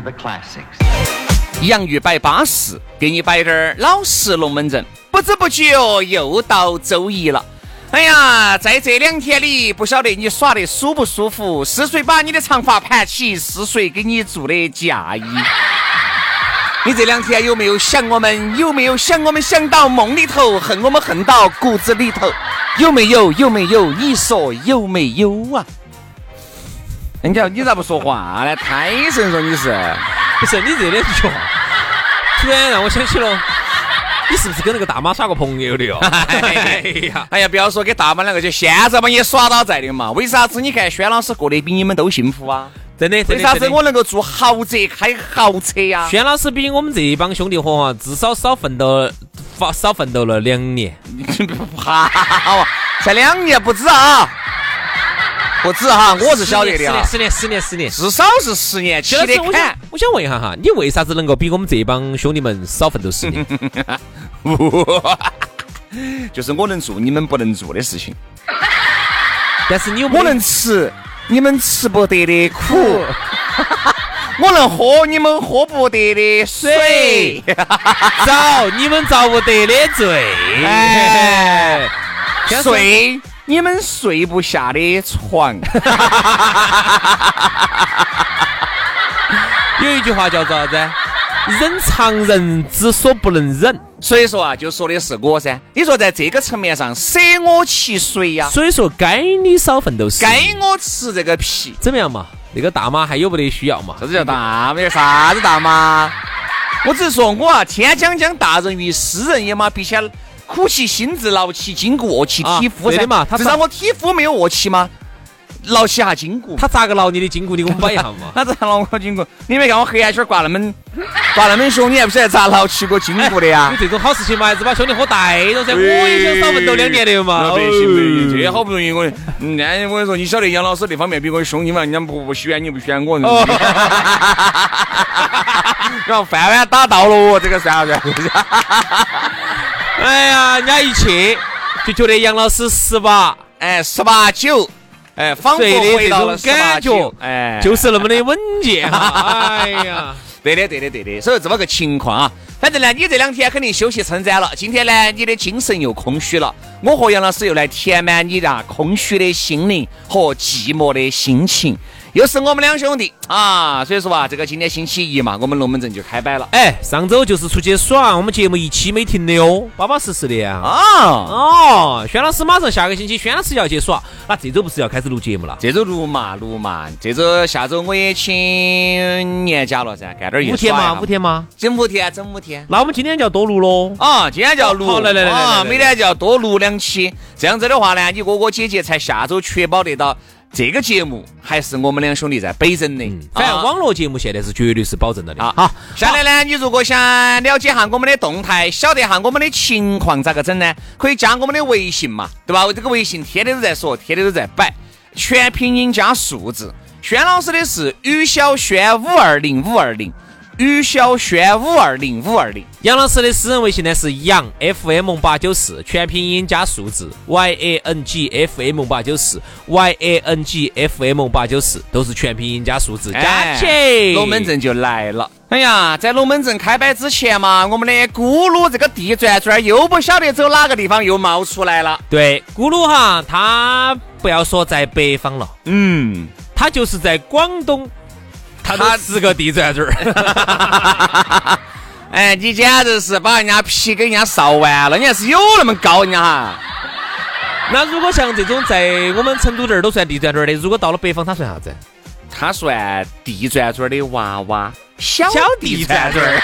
To the classics。洋芋摆巴适，给你摆点儿老实龙门阵。不知不觉又到周一了。哎呀，在这两天里，不晓得你耍得舒不舒服？是谁把你的长发盘起？是谁给你做的嫁衣？你这两天有没有想我们？有没有想我们？想到梦里头，恨我们恨到骨子里头？有没有？有没有？你说有没有啊？你讲你咋不说话呢？太神说你是，不是你这两句话，突然让我想起了，你是不是跟那个大妈耍过朋友的哟？哎呀，哎呀，不要说跟大妈两个，就现在嘛也耍到在的嘛。为啥子你看轩老师过得比你们都幸福啊？真的，为啥子我能够住豪宅开豪车呀？轩老师比我们这一帮兄弟伙哈，至少少奋斗，少奋斗了两年。你不怕？才两年不止啊！不止哈，我是晓得的啊，十年十年十年，至少是十年起的看。我想问一下哈，你为啥子能够比我们这帮兄弟们少奋斗十年？就是我能做你们不能做的事情。但是你我能吃你们吃不得的苦，我能喝你们喝不得的水，遭你们遭不得的罪。睡。你们睡不下的床，有一句话叫做啥子？忍常人之所不能忍。所以说啊，就说的是我噻。你说在这个层面上，舍我其谁呀？所以说该你少奋斗，该我吃这个皮，怎么样嘛？那个大妈还有没得需要嘛？啥子叫大妈？啥子大妈？我只是说我啊，天将降大任于斯人也嘛，必先。苦其心志，劳其筋骨，饿其体肤噻嘛。至少我体肤没有饿起吗？劳起下筋骨。他咋个劳你的筋骨？你给我摆一下嘛。他咋劳我筋骨？你没看我黑眼圈挂那么挂那么凶，你还不晓得咋劳起过筋骨的呀？有这种好事情嘛，还是把兄弟伙带着噻。我也想少奋斗两年的嘛。不行不行，这好不容易我，那我跟你说，你晓得杨老师那方面比我凶，你嘛，人家不不选你不选我。然后饭碗打到了，这个算不算？哎呀，人家一去就觉得杨老师十八，哎，十八九，哎，仿佛回到了感觉，哎，就是那么的稳健。哎呀，对的，对的，对的。所以这么个情况啊，反正呢，你这两天肯定休息称赞了。今天呢，你的精神又空虚了，我和杨老师又来填满你那空虚的心灵和寂寞的心情。又是我们两兄弟啊，所以说啊，这个今天星期一嘛，我们龙门阵就开摆了。哎，上周就是出去耍，我们节目一期没停的哟，巴巴适适的啊。啊哦，轩老师马上下个星期，轩老师要去耍，那这周不是要开始录节目了？这周录嘛录嘛，这周下周我也请年假了噻，干点儿五天嘛？五天嘛？整五天，整五天。那我们今天就要多录喽。啊，今天就要录。好，来来来啊，每天就要多录两期。这样子的话呢，你哥哥姐姐才下周确保得到。这个节目还是我们两兄弟在北整的，反正网络节目现在是绝对是保证了的。好，下来呢，你如果想了解下我们的动态，晓得下我们的情况咋个整呢？可以加我们的微信嘛，对吧？这个微信天天都在说，天天都在摆，全拼音加数字。轩老师的是于小轩五二零五二零。于小轩五二零五二零，杨老师的私人微信呢是杨 FM 八九四，全拼音加数字 Y A N G F M 八九四 Y A N G F M 八九四，都是全拼音加数字。加起，龙门阵就来了。哎呀，在龙门阵开摆之前嘛，我们的咕噜这个地转转又不晓得走哪个地方又冒出来了。对，咕噜哈，他不要说在北方了，嗯，他就是在广东，他都是个地转转儿。哎，你简直是把人家皮给人家烧完了，你还是有那么高人家哈。那如果像这种在我们成都这儿都算地转转儿的，如果到了北方，他算啥子？他算地转转儿的娃娃，小地转转儿。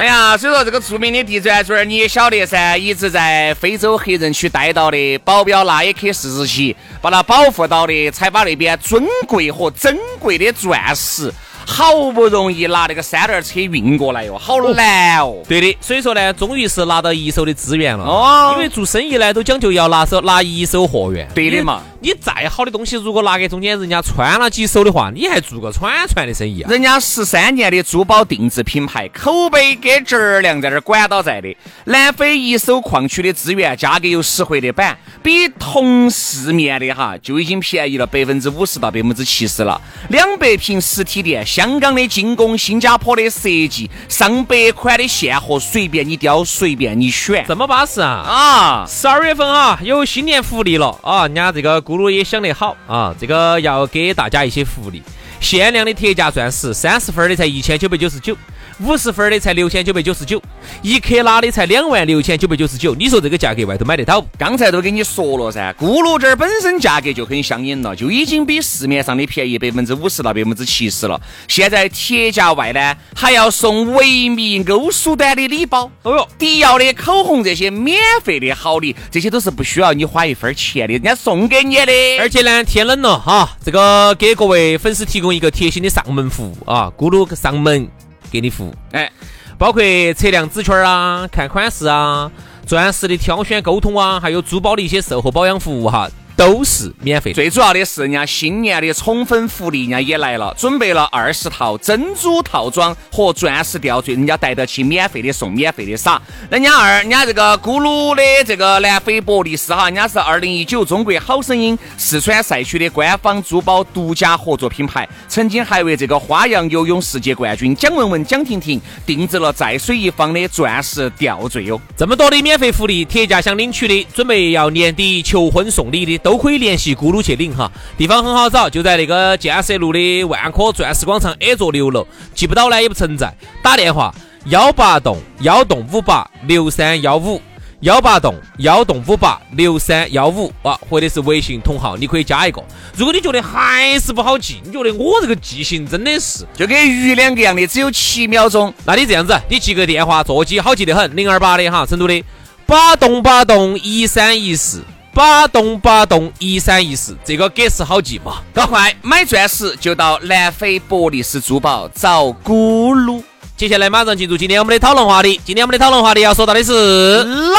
哎呀，所以说这个著名的地转转你也晓得噻，一直在非洲黑人区待到的，保镖那一刻四日起把它保护到的，才把那边尊贵和珍贵的钻石。好不容易拿那个三轮车运过来哟，好难哦。对的，所以说呢，终于是拿到一手的资源了。哦，因为做生意呢，都讲究要拿手拿一手货源。对的嘛。你再好的东西，如果拿给中间人家穿了几手的话，你还做个串串的生意啊？人家十三年的珠宝定制品牌，口碑跟质量在那儿管到在的。南非一手矿区的资源，价格又实惠的板，比同市面的哈就已经便宜了百分之五十到百分之七十了。两百平实体店，香港的精工，新加坡的设计，上百款的现货，随便你挑，随便你选，这么巴适啊！啊，十二月份啊，有新年福利了啊，人家这个。咕噜也想得好啊，这个要给大家一些福利，限量的铁价钻石，三十分的才一千九百九十九。五十分的才六千九百九十九，一克拉的才两万六千九百九十九。你说这个价格外头买得到？刚才都跟你说了噻，咕噜这儿本身价格就很相应了，就已经比市面上的便宜百分之五十到百分之七十了。现在铁价外呢，还要送维密欧舒丹的礼包，哦哟，迪奥的口红这些免费的好礼，这些都是不需要你花一分钱的，人家送给你的。而且呢，天冷了哈，这个给各位粉丝提供一个贴心的上门服务啊，咕噜上门。给你服务，哎，包括测量指圈啊、看款式啊、钻石的挑选沟通啊，还有珠宝的一些售后保养服务哈。都是免费。最主要的是，人家新年的宠粉福利，人家也来了，准备了二十套珍珠套装和钻石吊坠，人家带得起免费的送，免费的撒。人家二，人家这个咕噜的这个南非博利斯哈，人家是二零一九中国好声音四川赛区的官方珠宝独家合作品牌，曾经还为这个花样游泳世界冠军蒋雯雯、蒋婷婷定制了在水一方的钻石吊坠哟。这么多的免费福利，铁价想领取的，准备要年底求婚送礼的都。都可以联系咕噜去领哈，地方很好找，就在那个建设路的万科钻石广场 A 座六楼，记不到呢也不存在，打电话幺八栋幺栋五八六三幺五幺八栋幺栋五八六三幺五啊，或者是微信同号，你可以加一个。如果你觉得还是不好记，你觉得我这个记性真的是就跟鱼两个样的，只有七秒钟，那你这样子，你记个电话座机好记得很，零二八的哈，成都的八栋八栋一三一四。八栋八栋一三一四，这个格式好记嘛？赶快买钻石就到南非博利斯珠宝找咕噜。接下来马上进入今天我们的讨论话题。今天我们的讨论话题要说到的是老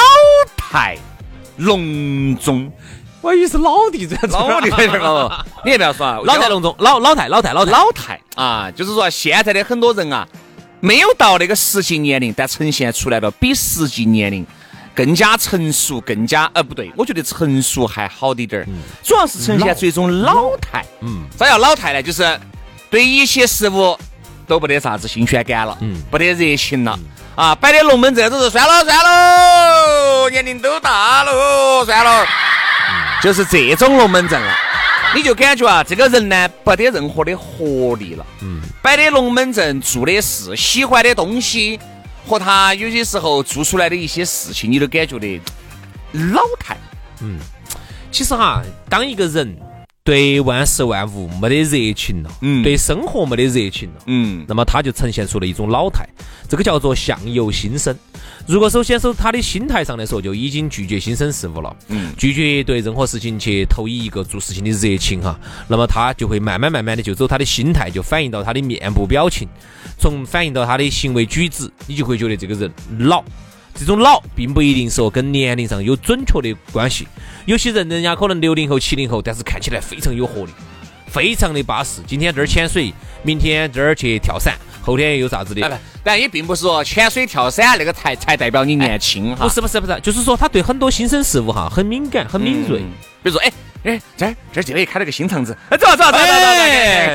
态龙钟。我以为是老弟在老弟在这儿你也不要说啊，老态龙钟，老老态老态老态老态啊，就是说现在的很多人啊，没有到那个实际年龄，但呈现出来了比实际年龄。更加成熟，更加呃不对，我觉得成熟还好的点儿，主要是呈现出一种老态。嗯，啥叫老态呢？就是对一些事物都不得啥子新鲜感了，嗯，不得热情了。啊，摆的龙门阵都是算了算了，年龄都大了，算了，就是这种龙门阵了，你就感觉啊，这个人呢，不得任何的活力了，嗯，摆的龙门阵，做的事，喜欢的东西。和他有些时候做出来的一些事情，你都感觉的老态。嗯，其实哈，当一个人对万事万物没得热情了，嗯，对生活没得热情了，嗯，那么他就呈现出了一种老态。这个叫做相由心生。如果首先从他的心态上来说，就已经拒绝新生事物了，嗯，拒绝对任何事情去投以一个做事情的热情哈，那么他就会慢慢慢慢的就走他的心态，就反映到他的面部表情。从反映到他的行为举止，你就会觉得这个人老。这种老并不一定说跟年龄上有准确的关系。有些人人家可能六零后、七零后，但是看起来非常有活力，非常的巴适。今天这儿潜水，明天这儿去跳伞，后天又啥子的。但也并不是说潜水跳伞那个才才代表你年轻哈。不是不是不是，就是说他对很多新生事物哈很敏感、很敏锐。比如说，哎，哎，这儿这儿这里开了个新厂子，哎走走走走走走。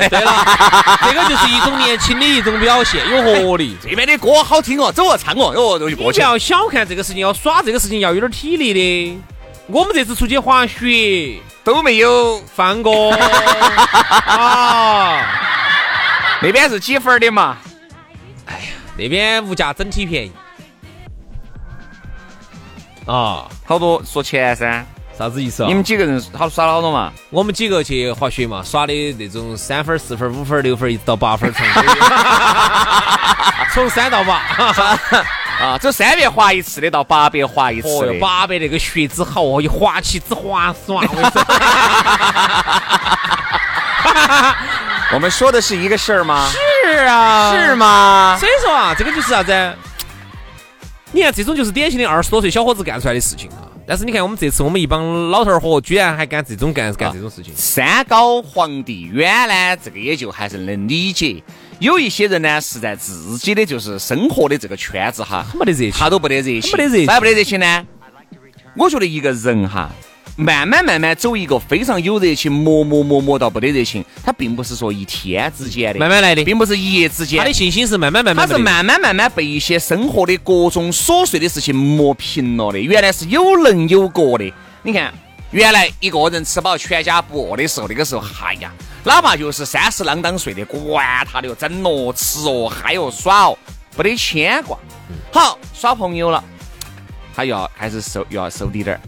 对了，这个就是一种年轻的一种表现，有活力。这边的歌好听哦，走哦，唱哦，哟，就过去。不要小看这个事情，要耍这个事情要有点体力的。我们这次出去滑雪都没有放过啊，那边是几分的嘛？哎呀，那边物价整体便宜啊，好多说钱噻。啥子意思啊？你们几个人好耍了好多嘛？我们几个去滑雪嘛，耍的那种三分、四分、五分、六分，一直到八分，从 从三到八 啊，走三百滑一次的到八百滑一次的，八百那个雪之好哦，一滑起之滑爽。我们说的是一个事儿吗？是啊，是吗？所以说啊，这个就是啥子？你看，这种就是典型的二十多岁小伙子干出来的事情啊。但是你看，我们这次我们一帮老头儿伙，居然还干这种干干这种事情。山高皇帝远呢，这个也就还是能理解。有一些人呢，是在自己的就是生活的这个圈子哈，没得热情，他都不得热情，没得热情，咋不得热情呢？我觉得一个人哈。慢慢慢慢走一个非常有热情，磨磨磨磨到不得热情，他并不是说一天之间的，慢慢来的，并不是一夜之间。他的信心是慢慢慢慢，他是慢慢慢慢被一些生活的各种琐碎的事情磨平了的。原来是有能有角的。你看，原来一个人吃饱全家不饿的时候，那个时候，嗨呀，哪怕就是三十啷当岁的，管他的哟，整哦，吃哦，嗨哦，耍哦，不得牵挂。好，耍朋友了，他又要开始收，又要收滴点儿。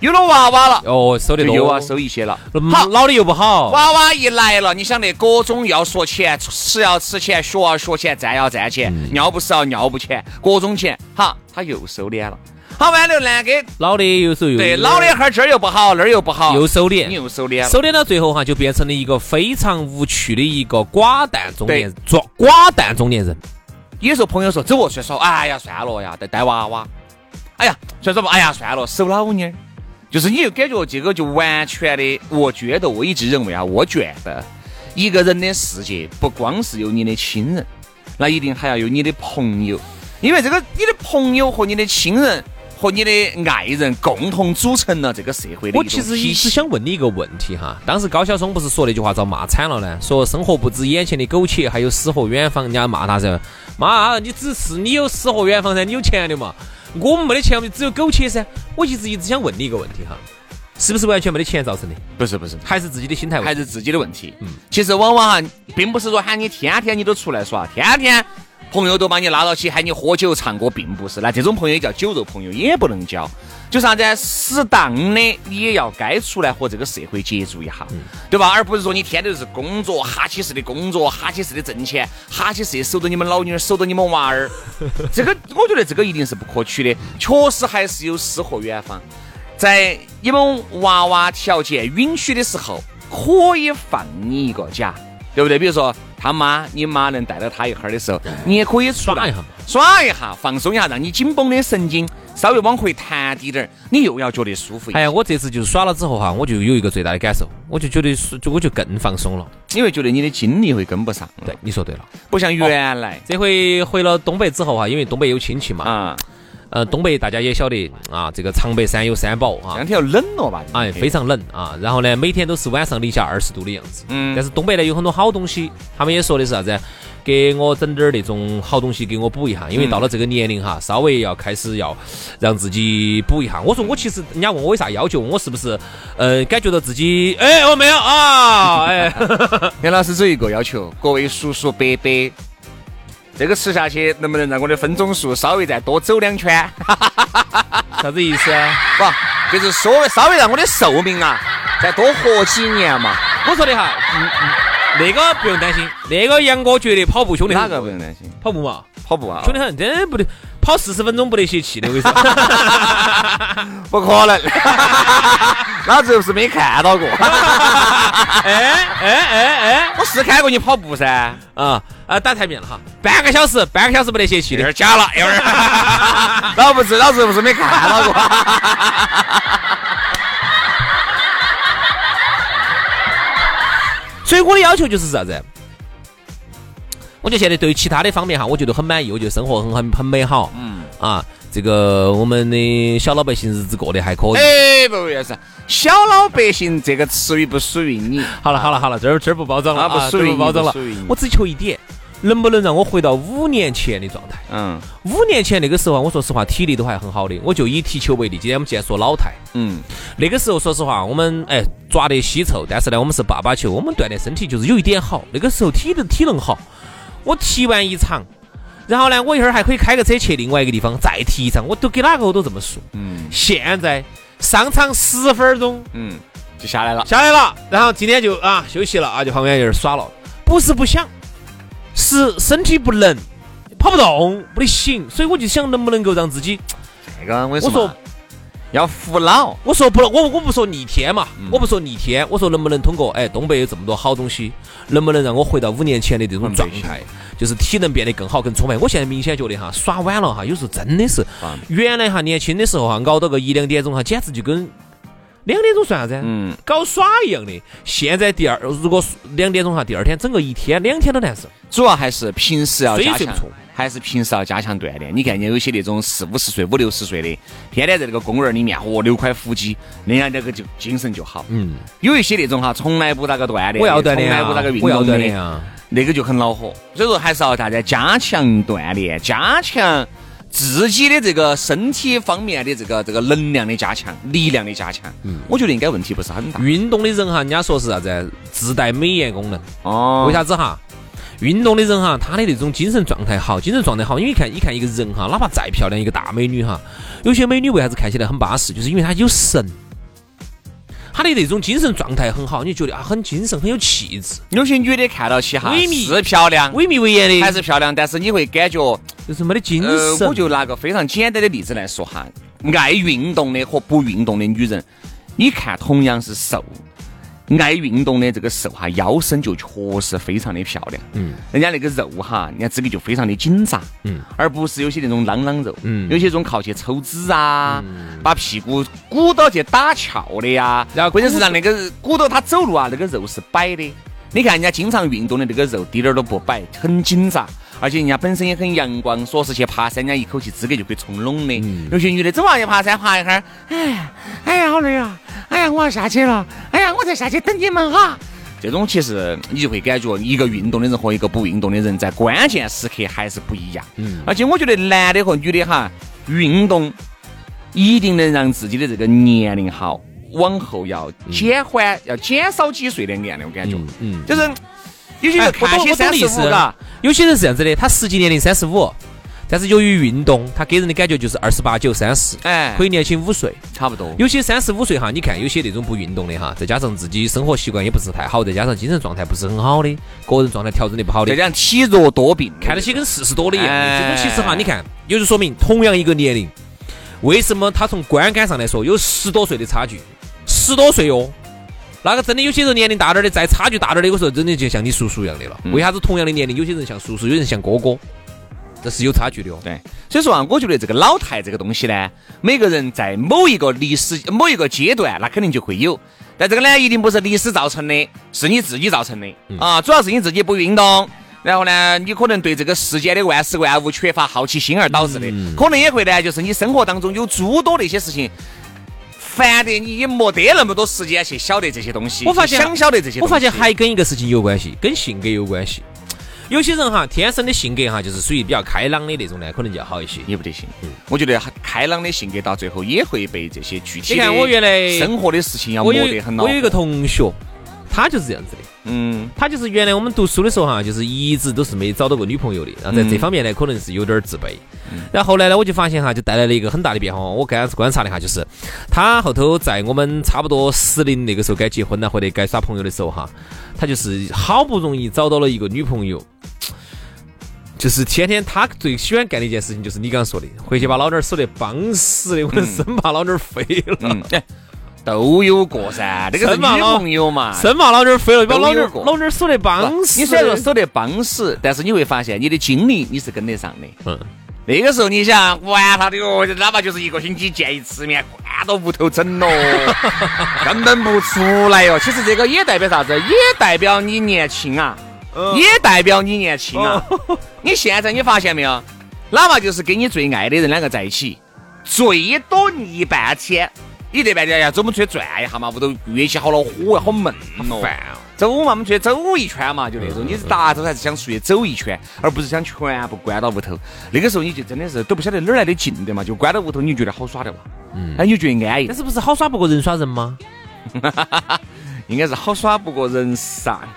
有了娃娃了，哦，收的多，又要收一些了。好，老的又不好。娃娃一来了，你想那各种要说钱，吃要吃钱，学要学钱，站要站钱，尿不湿要尿不钱，各种钱。好，他又收敛了。好完了呢，给老的有时候又对老的哈这儿又不好，那儿又不好，又收敛，你又收敛，收敛到最后哈，就变成了一个非常无趣的一个寡淡中年，做寡淡中年人。有时候朋友说走哦，算说，哎呀算了呀，带带娃娃。哎呀，算说吧，哎呀算了，收老妞儿。就是你就感觉这个就完全的，我觉得我一直认为啊，我觉得一个人的世界不光是有你的亲人，那一定还要有你的朋友，因为这个你的朋友和你的亲人和你的爱人共同组成了这个社会的。我其实一直想问你一个问题哈，当时高晓松不是说那句话遭骂惨了呢？说生活不止眼前的苟且，还有诗和远方。人家骂他噻，妈，你只是你有诗和远方噻，你有钱的嘛？我们没得钱，我们只有苟且噻。我一直一直想问你一个问题哈，是不是完全没得钱造成的？不是不是，还是自己的心态，还是自己的问题。嗯，其实往往哈，并不是说喊你天天你都出来耍，天天朋友都把你拉到起喊你喝酒唱歌，并不是。那这种朋友叫酒肉朋友，也不能交。就啥子？适当的，你也要该出来和这个社会接触一下，对吧？而不是说你天天是工作，哈起式的工作，哈起式的挣钱，哈起式守着你们老女儿，守着你们娃儿。这个，我觉得这个一定是不可取的。确实还是有诗和远方，在你们娃娃条件允许的时候，可以放你一个假，对不对？比如说他妈、你妈能带到他一哈儿的时候，你也可以耍一下嘛，耍一下，放松一下，让你紧绷的神经。稍微往回弹低点儿，你又要觉得舒服。哎呀，我这次就是耍了之后哈，我就有一个最大的感受，我就觉得就我就更放松了，因为觉得你的精力会跟不上。对，你说对了，不像原来。这回回了东北之后哈，因为东北有亲戚嘛。啊。呃，东北大家也晓得啊，这个长白山有三宝啊。这两天要冷了吧？哎，非常冷啊。然后呢，每天都是晚上零下二十度的样子。嗯。但是东北呢有很多好东西，他们也说的是啥子？给我整点儿那种好东西给我补一下，因为到了这个年龄哈，稍微要开始要让自己补一下。我说我其实人家问我有啥要求，我是不是呃感觉到自己哎我没有啊哎。杨老师只有一个要求，各位叔叔伯伯，这个吃下去能不能让我的分钟数稍微再多走两圈？啥子意思啊？不，就是说稍微让我的寿命啊再多活几年嘛。我说的哈，嗯嗯。那个不用担心，那个杨哥绝对跑步兄弟。哪个不用担心？跑步嘛，跑步啊，兄弟很，真不得跑四十分钟不得泄气的，我跟你说。不可能，老子又不是没看到过。哎哎哎哎，我是看过你跑步噻。啊啊，打台面了哈，半个小时，半个小时不得泄气的。有点假了，有点。老不是，老子又不是没看到过。所以我的要求就是啥子？我觉得现在对于其他的方面哈，我觉得很满意，我觉得生活很很很美好。嗯啊，这个我们的小老百姓日子过得还可以。哎，不也是小老百姓这个词语不属于你。好了好了好了，这儿这儿不包装了，不属于包装了。我只求一点，能不能让我回到五年前的状态？嗯，五年前那个时候，我说实话，体力都还很好的。我就以踢球为例，今天我们既然说老态，嗯，那个时候说实话，我们哎抓得稀臭，但是呢，我们是爸爸球，我们锻炼身体就是有一点好。那个时候体能体能好，我踢完一场。然后呢，我一会儿还可以开个车去另外一个地方再踢一场，我都给哪个我都这么说。嗯，现在上场十分钟，嗯，就下来了，下来了。然后今天就啊休息了啊，就旁边有点耍了。不是不想，是身体不能，跑不动，不得行。所以我就想，能不能够让自己这个我说要服老。我说不，我我不说逆天嘛，我不说逆天，我说能不能通过哎东北有这么多好东西，能不能让我回到五年前的这种状态？就是体能变得更好、更充沛。我现在明显觉得哈，耍晚了哈，有时候真的是，原来哈年轻的时候哈，熬到个一两点钟哈，简直就跟两点钟算啥子？嗯，搞耍一样的。现在第二，如果两点钟哈，第二天整个一天、两天都难受。主要还是平时要加强，还是平时要加强锻炼。你看，你有些那种四五十岁、五六十岁的，天天在那个公园里面，哦，六块腹肌，那样那个就精神就好。嗯，有一些那种哈，从来不咋个锻炼，我要锻炼从来不咋个运动的。那个就很恼火，所以说还是要大家加强锻炼，加强自己的这个身体方面的这个这个能量的加强，力量的加强。嗯，我觉得应该问题不是很大。运动的人哈，人家说是啥子？自带美颜功能。哦。为啥子哈？运动的人哈，他的那种精神状态好，精神状态好，因为看，你看一个人哈，哪怕再漂亮一个大美女哈，有些美女为啥子看起来很巴适？就是因为她有神。他的那种精神状态很好，你觉得啊很精神，很有气质。有些女的看到起哈萎靡是漂亮，萎靡为言的还是漂亮，但是你会感觉就是没得精神。我就拿个非常简单的例子来说哈，爱运动的和不运动的女人，你看同样是瘦。爱运动的这个瘦哈，腰身就确实非常的漂亮。嗯，人家那个肉哈，人家这个就非常的紧扎。嗯，而不是有些那种啷啷肉。嗯，有些种靠去抽脂啊，把屁股鼓到去打翘的呀。然后关键是让那个鼓到他走路啊，那个肉是摆的。你看人家经常运动的那个肉，滴点儿都不摆，很紧扎。而且人家本身也很阳光，说是去爬山，人家一口气资格就可以冲拢的。有些女的走啊去爬山，爬一会儿，哎呀，哎呀，好累啊。哎呀，我要下去了！哎呀，我再下去等你们哈。这种其实你就会感觉，一个运动的人和一个不运动的人在关键时刻还是不一样。嗯。而且我觉得男的和女的哈，运动一定能让自己的这个年龄好往后要减缓，要减少几岁的年龄，我感觉。嗯。就是有些人看起三十五，嘎，有些人是这样子的，他实际年龄三十五。但是由于运动，他给人的感觉就是二十八九、三十，哎，可以年轻五岁，差不多。有些三十五岁哈，你看有些那种不运动的哈，再加上自己生活习惯也不是太好，再加上精神状态不是很好的，个人状态调整的不好的，再加上体弱多病，看得起跟四十多的一样。这种其实哈，你看，也就说明同样一个年龄，为什么他从观感上来说有十多岁的差距？十多岁哦，那个真的有些人年龄大点的，再差距大点的，有时候真的就像你叔叔一样的了。为啥子同样的年龄，有些人像叔叔，有人像哥哥？这是有差距的哦。对，所以说啊，我觉得这个老态这个东西呢，每个人在某一个历史、某一个阶段，那肯定就会有。但这个呢，一定不是历史造成的，是你自己造成的啊。主要是你自己不运动，然后呢，你可能对这个世间的万事万物缺乏好奇心而导致的。可能也会呢，就是你生活当中有诸多的一些事情，烦的你也没得那么多时间去晓得这些东西。我发现想晓得这些，我发现还跟一个事情有关系，跟性格有关系。有些人哈，天生的性格哈，就是属于比较开朗的那种呢，可能就要好一些。也不得行，嗯，我觉得开朗的性格到最后也会被这些具体你看我原来生活的事情要磨得很我有一个同学，他就是这样子的。嗯，他就是原来我们读书的时候哈，就是一直都是没找到过女朋友的，然后在这方面呢，可能是有点自卑。然后后来呢，我就发现哈，就带来了一个很大的变化。我刚观察了一下，就是他后头在我们差不多适龄那个时候该结婚了或者该耍朋友的时候哈，他就是好不容易找到了一个女朋友。就是天天他最喜欢干的一件事情，就是你刚刚说的，回去把老娘守得邦死的，我生怕老娘飞了。哎，都有过噻，那个是女朋友嘛，生怕老娘飞了，把老娘老娘守得帮死。你虽然说守得帮死，但是你会发现你的精力你是跟得上的。嗯，那个时候你想玩他的哟，哪怕就是一个星期见一次面，关到屋头整咯，根本不出来哟。其实这个也代表啥子？也代表你年轻啊。也代表你年轻啊！你现在你发现没有？哪怕就是跟你最爱的人两个在一起，最多腻半天。你这半天呀，走我们出去转一下嘛，屋头乐器好恼火，好闷哦。烦走嘛，我们出去走一圈嘛，就那种。你是达州还是想出去走一圈，而不是想全部关到屋头。那个时候你就真的是都不晓得哪儿来的劲的嘛，就关到屋头，你就觉得好耍的嘛。嗯，那你就觉得安逸。但是不是好耍不过人耍人吗？应该是好耍不过人上。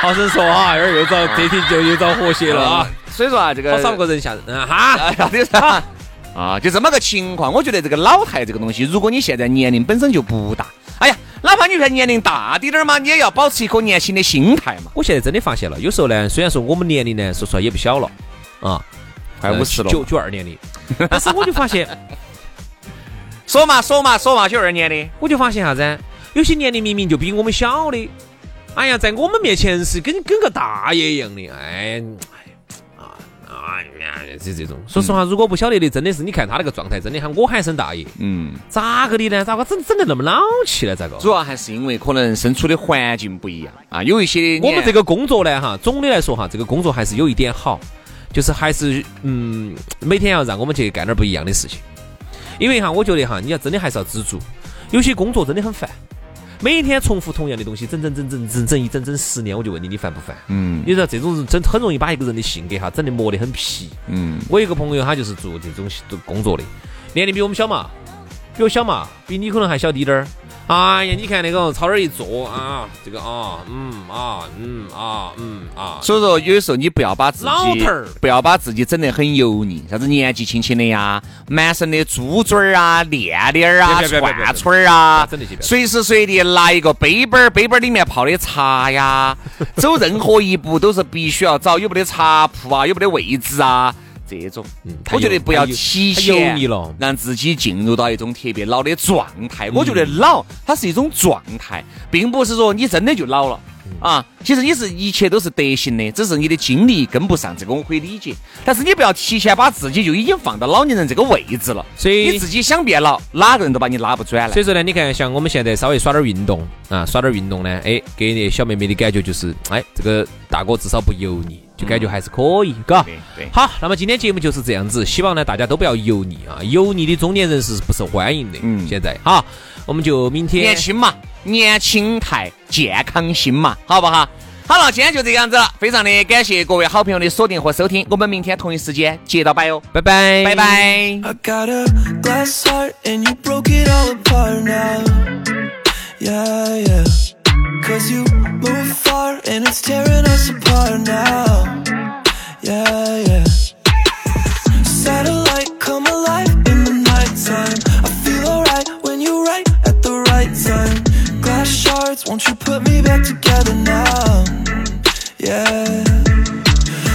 好生说啊，这儿又遭这题就又遭和谐了啊。所以说啊，这个好耍不过人吓人啊哈。啊，就这么个情况。我觉得这个老态这个东西，如果你现在年龄本身就不大，哎呀，哪怕你算年龄大滴点儿嘛，你也要保持一颗年轻的心态嘛。我现在真的发现了，有时候呢，虽然说我们年龄呢，说实话也不小了啊，快五十了，九九二年的，但是我就发现，说嘛说嘛说嘛，九二年的，我就发现啥子？有些年龄明明就比我们小的，哎呀，在我们面前是跟跟个大爷一样的，哎。啊呀，这这种。说实话，如果不晓得的，真的是你看他那个状态，真的喊我喊声大爷。嗯。咋个的呢？咋个整整得那么老气呢？咋个？主要还是因为可能身处的环境不一样啊。有一些我们这个工作呢，哈，总的来说哈，这个工作还是有一点好，就是还是嗯，每天要让我们去干点不一样的事情。因为哈，我觉得哈，你要真的还是要知足。有些工作真的很烦。每天重复同样的东西，整整整整整整一整整十年，我就问你，你烦不烦？嗯，你知道这种人真很容易把一个人的性格哈整得磨得很皮。嗯，我一个朋友，他就是做这种工作的，年龄比我们小嘛，比我小嘛，比你可能还小滴点儿。哎呀，你看那个朝那儿一坐啊，这个啊，嗯啊，嗯啊，嗯啊。所以说，有的时候你不要把自己不要把自己整得很油腻，啥子年纪轻轻的呀，满身的猪嘴儿啊、链链儿啊、串串儿啊，随时随地拿一个杯杯儿，杯杯儿里面泡的茶呀，走任何一步都是必须要找有没得茶铺啊，有没得位置啊。这种，嗯我觉得不要提前让自己进入到一种特别老的状态。我觉得老，它是一种状态，并不是说你真的就老了啊。其实你是一切都是德行的，只是你的精力跟不上，这个我可以理解。但是你不要提前把自己就已经放到老年人这个位置了，所以你自己想变老，哪个人都把你拉不转来。所以说呢，你看像我们现在稍微耍点运动啊，耍点运动呢，哎，给那小妹妹的感觉就是，哎，这个大哥至少不油腻。就感觉还是可以，嘎。对。好，那么今天节目就是这样子，希望呢大家都不要油腻啊，油腻的中年人是不受欢迎的。嗯。现在，好，我们就明天。年轻嘛，年轻态，健康心嘛，好不好？好了，今天就这样子了，非常的感谢各位好朋友的锁定和收听，我们明天同一时间接到拜哦，拜拜，拜拜。And it's tearing us apart now. Yeah, yeah. Satellite come alive in the nighttime. I feel alright when you're right at the right time. Glass shards, won't you put me back together now? Yeah.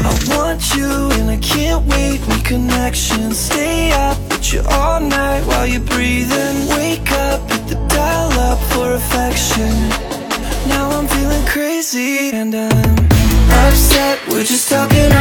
I want you and I can't wait. Make connection, stay up with you all night while you're breathing. Wake up, hit the dial up for affection. Now I'm feeling crazy and I'm upset. We're just talking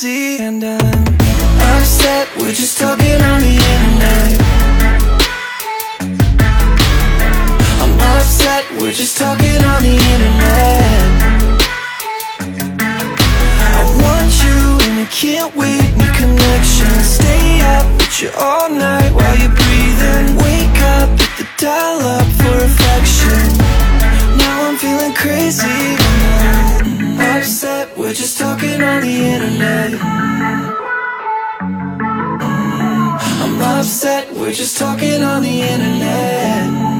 crazy and I'm upset. We're just talking on the internet. I'm upset, we're just talking on the internet. I want you and I can't wait, new connection. Stay up with you all night while you're breathing. Wake up, hit the dial up for affection. Now I'm feeling crazy Upset, we're just talking on the internet. I'm upset, we're just talking on the internet